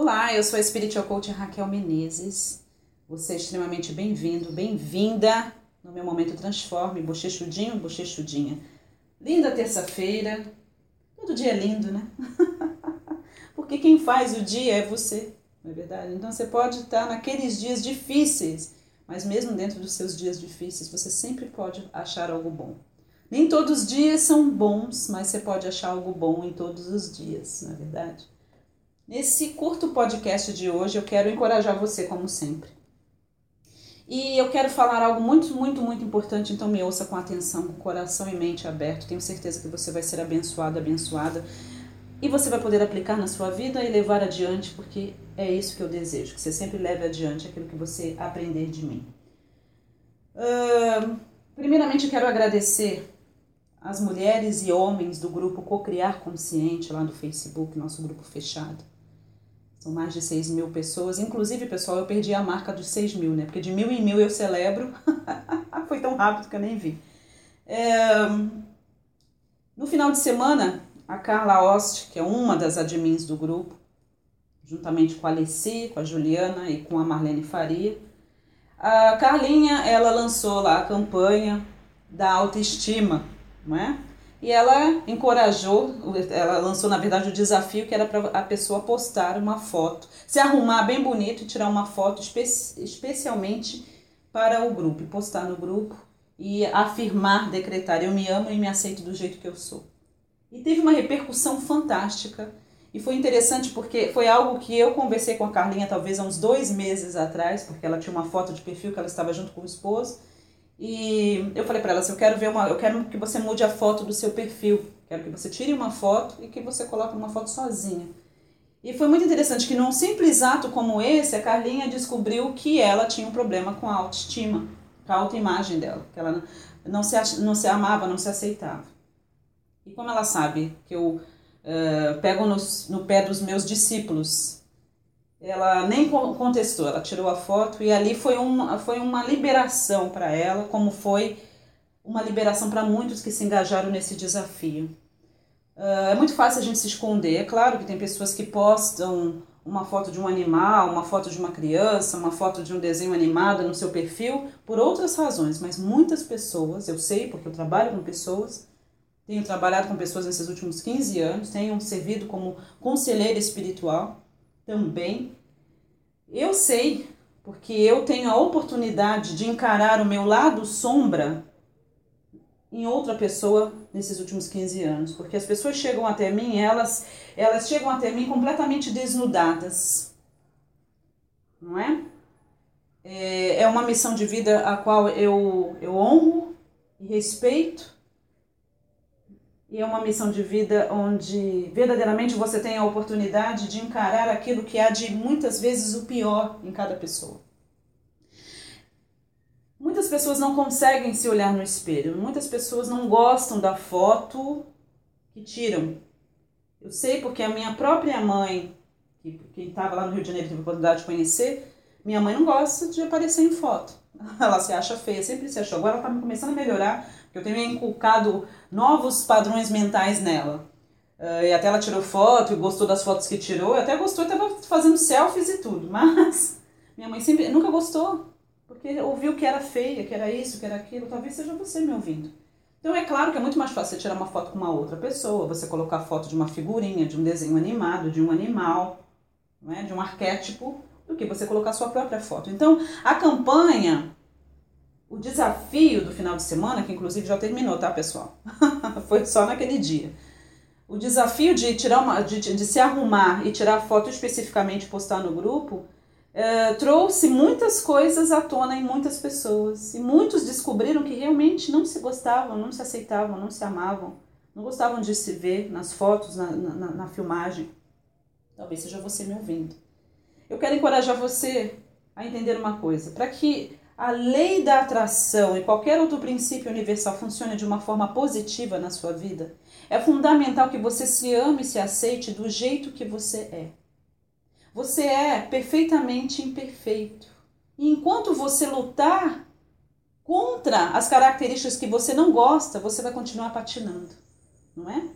Olá, eu sou a Spiritual Coach Raquel Menezes. Você é extremamente bem-vindo, bem-vinda no meu momento Transforme, bochechudinho, bochechudinha. Linda terça-feira. Todo dia é lindo, né? Porque quem faz o dia é você, não é verdade? Então você pode estar naqueles dias difíceis, mas mesmo dentro dos seus dias difíceis, você sempre pode achar algo bom. Nem todos os dias são bons, mas você pode achar algo bom em todos os dias, não é verdade? Nesse curto podcast de hoje, eu quero encorajar você, como sempre. E eu quero falar algo muito, muito, muito importante, então me ouça com atenção, com coração e mente aberto. Tenho certeza que você vai ser abençoado, abençoada. E você vai poder aplicar na sua vida e levar adiante, porque é isso que eu desejo, que você sempre leve adiante aquilo que você aprender de mim. Uh, primeiramente, quero agradecer as mulheres e homens do grupo Cocriar Consciente lá do Facebook, nosso grupo fechado. São mais de 6 mil pessoas. Inclusive, pessoal, eu perdi a marca dos 6 mil, né? Porque de mil em mil eu celebro. Foi tão rápido que eu nem vi. É... No final de semana, a Carla Ost, que é uma das admins do grupo, juntamente com a Alessi, com a Juliana e com a Marlene Faria, a Carlinha, ela lançou lá a campanha da autoestima, não é? E ela encorajou, ela lançou na verdade o desafio que era para a pessoa postar uma foto, se arrumar bem bonito e tirar uma foto espe especialmente para o grupo, postar no grupo e afirmar, decretar: eu me amo e me aceito do jeito que eu sou. E teve uma repercussão fantástica. E foi interessante porque foi algo que eu conversei com a Carlinha talvez há uns dois meses atrás, porque ela tinha uma foto de perfil que ela estava junto com o esposo. E eu falei para ela assim, eu quero ver uma, eu quero que você mude a foto do seu perfil. Quero que você tire uma foto e que você coloque uma foto sozinha. E foi muito interessante que num simples ato como esse, a Carlinha descobriu que ela tinha um problema com a autoestima, com a autoimagem dela, que ela não se, não se amava, não se aceitava. E como ela sabe que eu uh, pego no pé dos meus discípulos ela nem contestou, ela tirou a foto e ali foi uma, foi uma liberação para ela, como foi uma liberação para muitos que se engajaram nesse desafio. Uh, é muito fácil a gente se esconder, é claro que tem pessoas que postam uma foto de um animal, uma foto de uma criança, uma foto de um desenho animado no seu perfil por outras razões, mas muitas pessoas, eu sei porque eu trabalho com pessoas, tenho trabalhado com pessoas nesses últimos 15 anos, tenho servido como conselheira espiritual também. Eu sei, porque eu tenho a oportunidade de encarar o meu lado sombra em outra pessoa nesses últimos 15 anos, porque as pessoas chegam até mim, elas elas chegam até mim completamente desnudadas. Não é? É, é uma missão de vida a qual eu, eu honro e respeito e é uma missão de vida onde verdadeiramente você tem a oportunidade de encarar aquilo que há de muitas vezes o pior em cada pessoa. Muitas pessoas não conseguem se olhar no espelho, muitas pessoas não gostam da foto que tiram. Eu sei porque a minha própria mãe, que estava lá no Rio de Janeiro teve a oportunidade de conhecer, minha mãe não gosta de aparecer em foto. Ela se acha feia, sempre se achou. Agora ela está começando a melhorar, eu tenho inculcado novos padrões mentais nela. Uh, e até ela tirou foto e gostou das fotos que tirou, até gostou, estava fazendo selfies e tudo, mas minha mãe sempre nunca gostou, porque ouviu que era feia, que era isso, que era aquilo, talvez seja você me ouvindo. Então é claro que é muito mais fácil você tirar uma foto com uma outra pessoa, você colocar foto de uma figurinha, de um desenho animado, de um animal, não é? de um arquétipo, do que você colocar sua própria foto. Então a campanha o desafio do final de semana, que inclusive já terminou, tá, pessoal? Foi só naquele dia. O desafio de tirar uma, de, de se arrumar e tirar foto especificamente e postar no grupo é, trouxe muitas coisas à tona em muitas pessoas. E muitos descobriram que realmente não se gostavam, não se aceitavam, não se amavam, não gostavam de se ver nas fotos, na, na, na filmagem. Talvez seja você me ouvindo. Eu quero encorajar você a entender uma coisa. Para que a lei da atração e qualquer outro princípio universal funcione de uma forma positiva na sua vida, é fundamental que você se ame e se aceite do jeito que você é. Você é perfeitamente imperfeito. E enquanto você lutar contra as características que você não gosta, você vai continuar patinando, não é?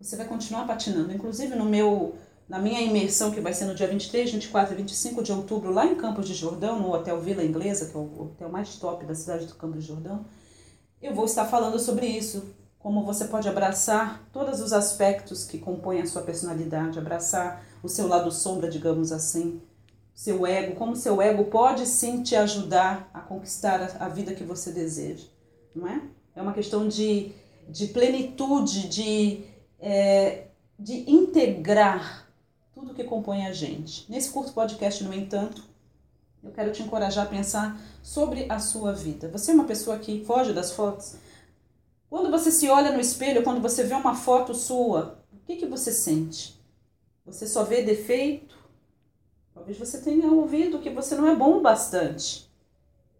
Você vai continuar patinando. Inclusive no meu na minha imersão, que vai ser no dia 23, 24 e 25 de outubro, lá em Campos de Jordão, no Hotel Vila Inglesa, que é o hotel mais top da cidade do Campos de Jordão, eu vou estar falando sobre isso. Como você pode abraçar todos os aspectos que compõem a sua personalidade, abraçar o seu lado sombra, digamos assim, seu ego, como seu ego pode sim te ajudar a conquistar a vida que você deseja, não é? É uma questão de, de plenitude, de, é, de integrar tudo que compõe a gente. Nesse curto podcast, no entanto, eu quero te encorajar a pensar sobre a sua vida. Você é uma pessoa que foge das fotos? Quando você se olha no espelho, quando você vê uma foto sua, o que, que você sente? Você só vê defeito? Talvez você tenha ouvido que você não é bom bastante.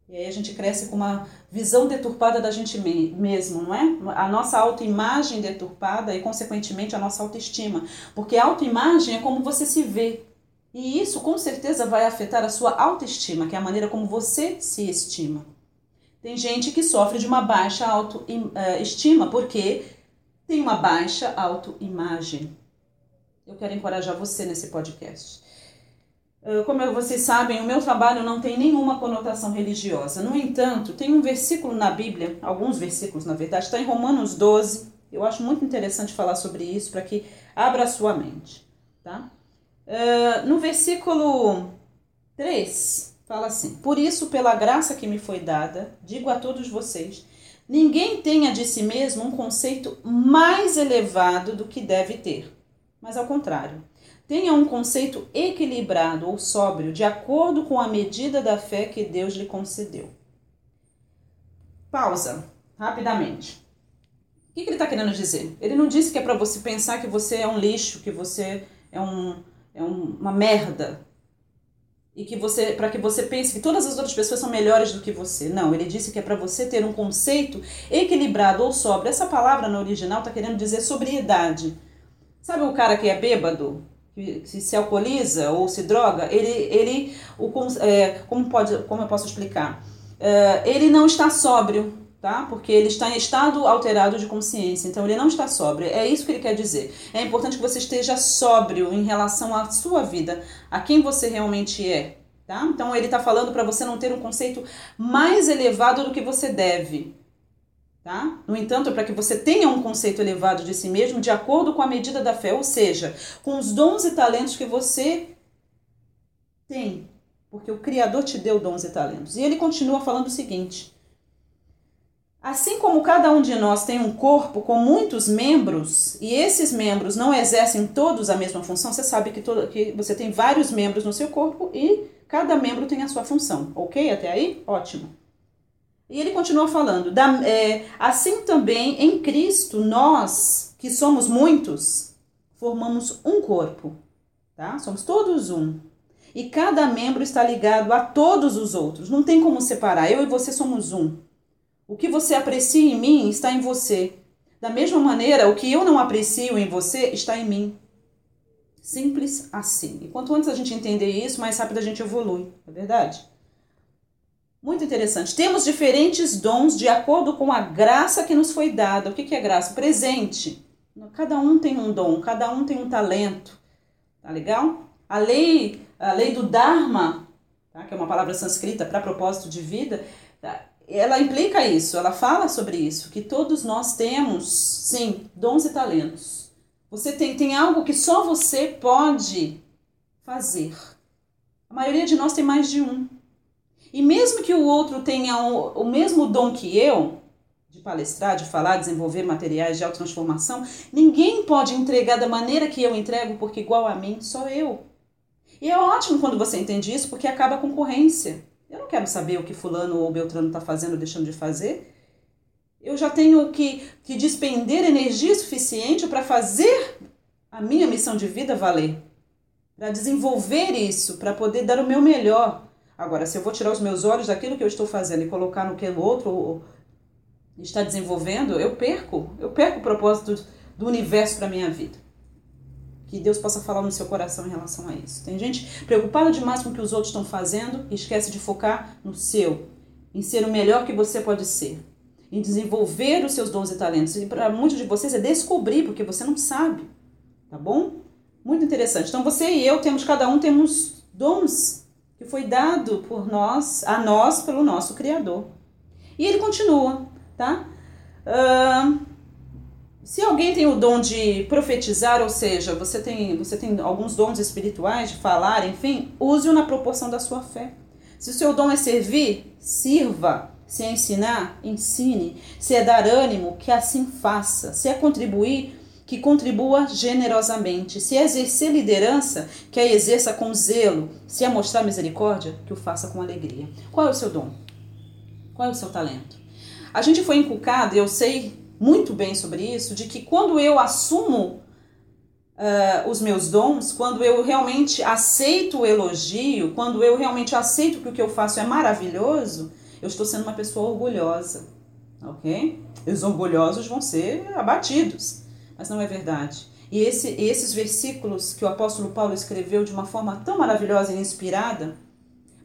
E aí a gente cresce com uma visão deturpada da gente mesmo, não é? A nossa autoimagem deturpada e, consequentemente, a nossa autoestima. Porque a autoimagem é como você se vê. E isso, com certeza, vai afetar a sua autoestima, que é a maneira como você se estima. Tem gente que sofre de uma baixa autoestima porque tem uma baixa autoimagem. Eu quero encorajar você nesse podcast. Ah, como vocês sabem, o meu trabalho não tem nenhuma conotação religiosa. No entanto, tem um versículo na Bíblia, alguns versículos na verdade, está em Romanos 12. Eu acho muito interessante falar sobre isso para que abra a sua mente. Tá? Uh, no versículo 3, fala assim: Por isso, pela graça que me foi dada, digo a todos vocês: ninguém tenha de si mesmo um conceito mais elevado do que deve ter, mas ao contrário Tenha um conceito equilibrado ou sóbrio, de acordo com a medida da fé que Deus lhe concedeu. Pausa, rapidamente. O que, ele está querendo dizer? Ele não disse que é para você pensar que você é um lixo, que você é, um, é um, uma merda, e que você para que você pense que todas as outras pessoas são melhores do que você. Não, ele disse que é para você ter um conceito equilibrado ou sóbrio. Essa palavra no original está querendo dizer sobriedade. Sabe o cara que é bêbado? Se alcooliza ou se droga, ele, ele o, é, como, pode, como eu posso explicar? É, ele não está sóbrio, tá? Porque ele está em estado alterado de consciência, então ele não está sóbrio. É isso que ele quer dizer. É importante que você esteja sóbrio em relação à sua vida, a quem você realmente é, tá? Então ele está falando para você não ter um conceito mais elevado do que você deve. Tá? No entanto, para que você tenha um conceito elevado de si mesmo de acordo com a medida da fé, ou seja, com os dons e talentos que você tem, porque o Criador te deu dons e talentos. E ele continua falando o seguinte: Assim como cada um de nós tem um corpo com muitos membros, e esses membros não exercem todos a mesma função, você sabe que, todo, que você tem vários membros no seu corpo e cada membro tem a sua função, ok? Até aí? Ótimo. E ele continua falando: da, é, assim também em Cristo, nós, que somos muitos, formamos um corpo, tá? Somos todos um. E cada membro está ligado a todos os outros. Não tem como separar. Eu e você somos um. O que você aprecia em mim está em você. Da mesma maneira, o que eu não aprecio em você está em mim. Simples assim. E quanto antes a gente entender isso, mais rápido a gente evolui, é verdade? Muito interessante. Temos diferentes dons de acordo com a graça que nos foi dada. O que é graça? Presente. Cada um tem um dom, cada um tem um talento. Tá legal? A lei, a lei do Dharma, tá? que é uma palavra sânscrita para propósito de vida, tá? ela implica isso, ela fala sobre isso, que todos nós temos, sim, dons e talentos. Você tem, tem algo que só você pode fazer. A maioria de nós tem mais de um. E mesmo que o outro tenha o, o mesmo dom que eu, de palestrar, de falar, desenvolver materiais de autotransformação, ninguém pode entregar da maneira que eu entrego, porque igual a mim sou eu. E é ótimo quando você entende isso, porque acaba a concorrência. Eu não quero saber o que fulano ou beltrano está fazendo ou deixando de fazer. Eu já tenho que, que despender energia suficiente para fazer a minha missão de vida valer. Para desenvolver isso, para poder dar o meu melhor. Agora, se eu vou tirar os meus olhos daquilo que eu estou fazendo e colocar no que o outro está desenvolvendo, eu perco. Eu perco o propósito do universo para minha vida. Que Deus possa falar no seu coração em relação a isso. Tem gente preocupada demais com o que os outros estão fazendo e esquece de focar no seu, em ser o melhor que você pode ser, em desenvolver os seus dons e talentos. E para muitos de vocês é descobrir, porque você não sabe, tá bom? Muito interessante. Então você e eu temos, cada um temos dons que foi dado por nós, a nós, pelo nosso Criador. E ele continua, tá? Uh, se alguém tem o dom de profetizar, ou seja, você tem, você tem alguns dons espirituais de falar, enfim, use-o na proporção da sua fé. Se o seu dom é servir, sirva. Se é ensinar, ensine. Se é dar ânimo, que assim faça. Se é contribuir, que contribua generosamente. Se exercer liderança, que a exerça com zelo. Se mostrar misericórdia, que o faça com alegria. Qual é o seu dom? Qual é o seu talento? A gente foi inculcado, e eu sei muito bem sobre isso, de que quando eu assumo uh, os meus dons, quando eu realmente aceito o elogio, quando eu realmente aceito que o que eu faço é maravilhoso, eu estou sendo uma pessoa orgulhosa, ok? Os orgulhosos vão ser abatidos, mas não é verdade. E esse, esses versículos que o apóstolo Paulo escreveu de uma forma tão maravilhosa e inspirada,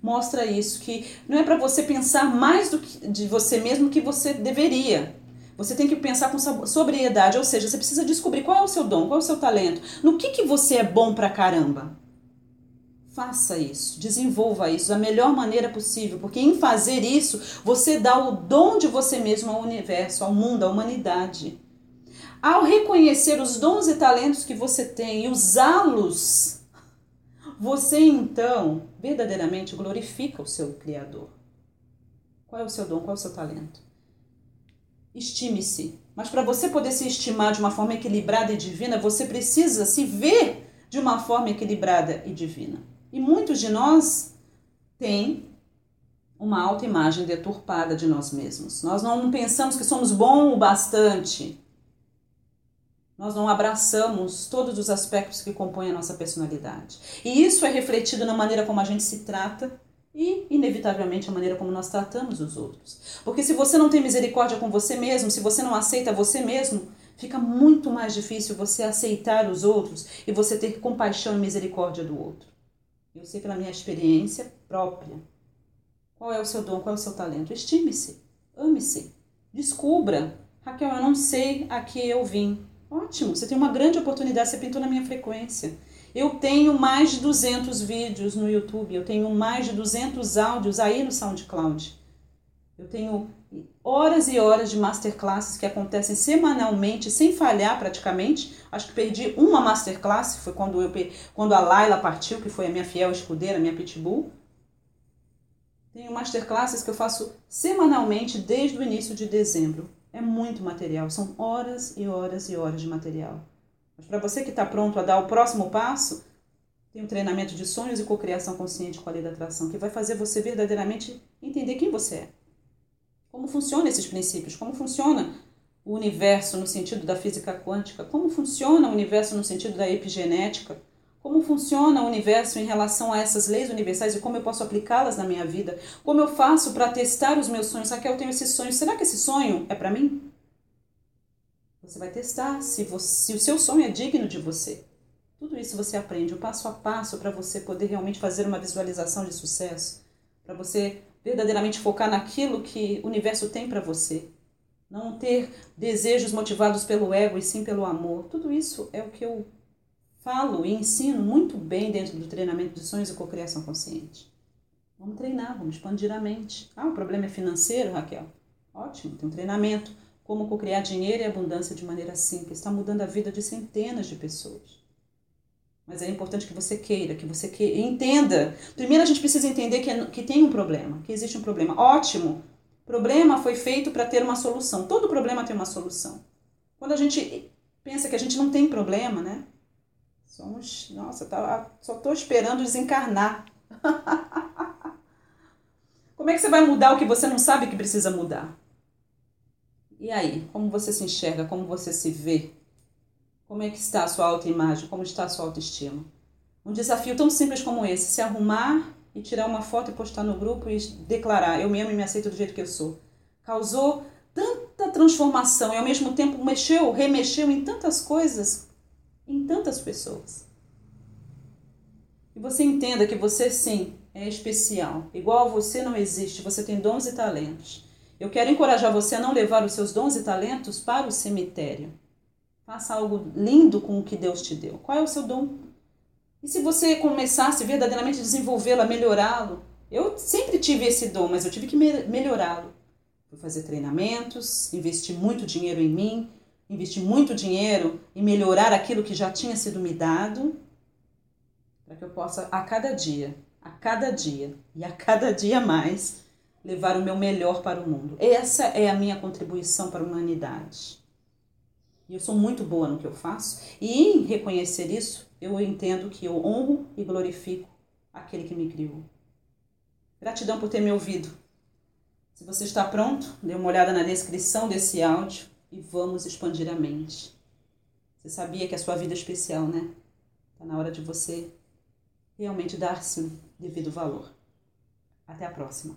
mostra isso, que não é para você pensar mais do que, de você mesmo que você deveria. Você tem que pensar com sobriedade, ou seja, você precisa descobrir qual é o seu dom, qual é o seu talento, no que, que você é bom pra caramba. Faça isso, desenvolva isso da melhor maneira possível, porque em fazer isso você dá o dom de você mesmo ao universo, ao mundo, à humanidade. Ao reconhecer os dons e talentos que você tem e usá-los, você então verdadeiramente glorifica o seu Criador. Qual é o seu dom? Qual é o seu talento? Estime-se. Mas para você poder se estimar de uma forma equilibrada e divina, você precisa se ver de uma forma equilibrada e divina. E muitos de nós têm uma autoimagem deturpada de nós mesmos. Nós não pensamos que somos bom o bastante. Nós não abraçamos todos os aspectos que compõem a nossa personalidade. E isso é refletido na maneira como a gente se trata e, inevitavelmente, a maneira como nós tratamos os outros. Porque se você não tem misericórdia com você mesmo, se você não aceita você mesmo, fica muito mais difícil você aceitar os outros e você ter compaixão e misericórdia do outro. Eu sei pela minha experiência própria. Qual é o seu dom, qual é o seu talento? Estime-se, ame-se, descubra. Raquel, eu não sei a que eu vim. Ótimo, você tem uma grande oportunidade, você pintou na minha frequência. Eu tenho mais de 200 vídeos no YouTube, eu tenho mais de 200 áudios aí no SoundCloud. Eu tenho horas e horas de masterclasses que acontecem semanalmente, sem falhar praticamente. Acho que perdi uma masterclass, foi quando, eu, quando a Laila partiu, que foi a minha fiel escudeira, minha pitbull. Tenho masterclasses que eu faço semanalmente desde o início de dezembro. É muito material, são horas e horas e horas de material. Mas para você que está pronto a dar o próximo passo, tem um treinamento de sonhos e cocriação consciente com a lei da atração, que vai fazer você verdadeiramente entender quem você é. Como funcionam esses princípios? Como funciona o universo no sentido da física quântica? Como funciona o universo no sentido da epigenética? Como funciona o universo em relação a essas leis universais e como eu posso aplicá-las na minha vida? Como eu faço para testar os meus sonhos? Que eu tenho esse sonho? Será que esse sonho é para mim? Você vai testar se, você, se o seu sonho é digno de você. Tudo isso você aprende o passo a passo para você poder realmente fazer uma visualização de sucesso, para você verdadeiramente focar naquilo que o universo tem para você. Não ter desejos motivados pelo ego e sim pelo amor. Tudo isso é o que eu falo e ensino muito bem dentro do treinamento de sonhos e cocriação consciente. Vamos treinar, vamos expandir a mente. Ah, o problema é financeiro, Raquel? Ótimo, tem um treinamento. Como cocriar dinheiro e abundância de maneira simples. Está mudando a vida de centenas de pessoas. Mas é importante que você queira, que você queira, entenda. Primeiro a gente precisa entender que, é, que tem um problema, que existe um problema. Ótimo! Problema foi feito para ter uma solução. Todo problema tem uma solução. Quando a gente pensa que a gente não tem problema, né? Somos, nossa, tá, só estou esperando desencarnar. Como é que você vai mudar o que você não sabe que precisa mudar? E aí, como você se enxerga, como você se vê? Como é que está a sua autoimagem? Como está a sua autoestima? Um desafio tão simples como esse, se arrumar e tirar uma foto e postar no grupo e declarar, eu me amo e me aceito do jeito que eu sou. Causou tanta transformação e ao mesmo tempo mexeu, remexeu em tantas coisas, em tantas pessoas. E você entenda que você sim é especial. Igual a você não existe, você tem dons e talentos. Eu quero encorajar você a não levar os seus dons e talentos para o cemitério. Faça algo lindo com o que Deus te deu. Qual é o seu dom? E se você começasse verdadeiramente a desenvolvê-lo, a melhorá-lo? Eu sempre tive esse dom, mas eu tive que melhorá-lo. Fui fazer treinamentos, investir muito dinheiro em mim, investir muito dinheiro em melhorar aquilo que já tinha sido me dado, para que eu possa a cada dia, a cada dia e a cada dia mais levar o meu melhor para o mundo. Essa é a minha contribuição para a humanidade. E eu sou muito boa no que eu faço, e em reconhecer isso, eu entendo que eu honro e glorifico aquele que me criou. Gratidão por ter me ouvido. Se você está pronto, dê uma olhada na descrição desse áudio e vamos expandir a mente. Você sabia que a sua vida é especial, né? Está na hora de você realmente dar-se o devido valor. Até a próxima.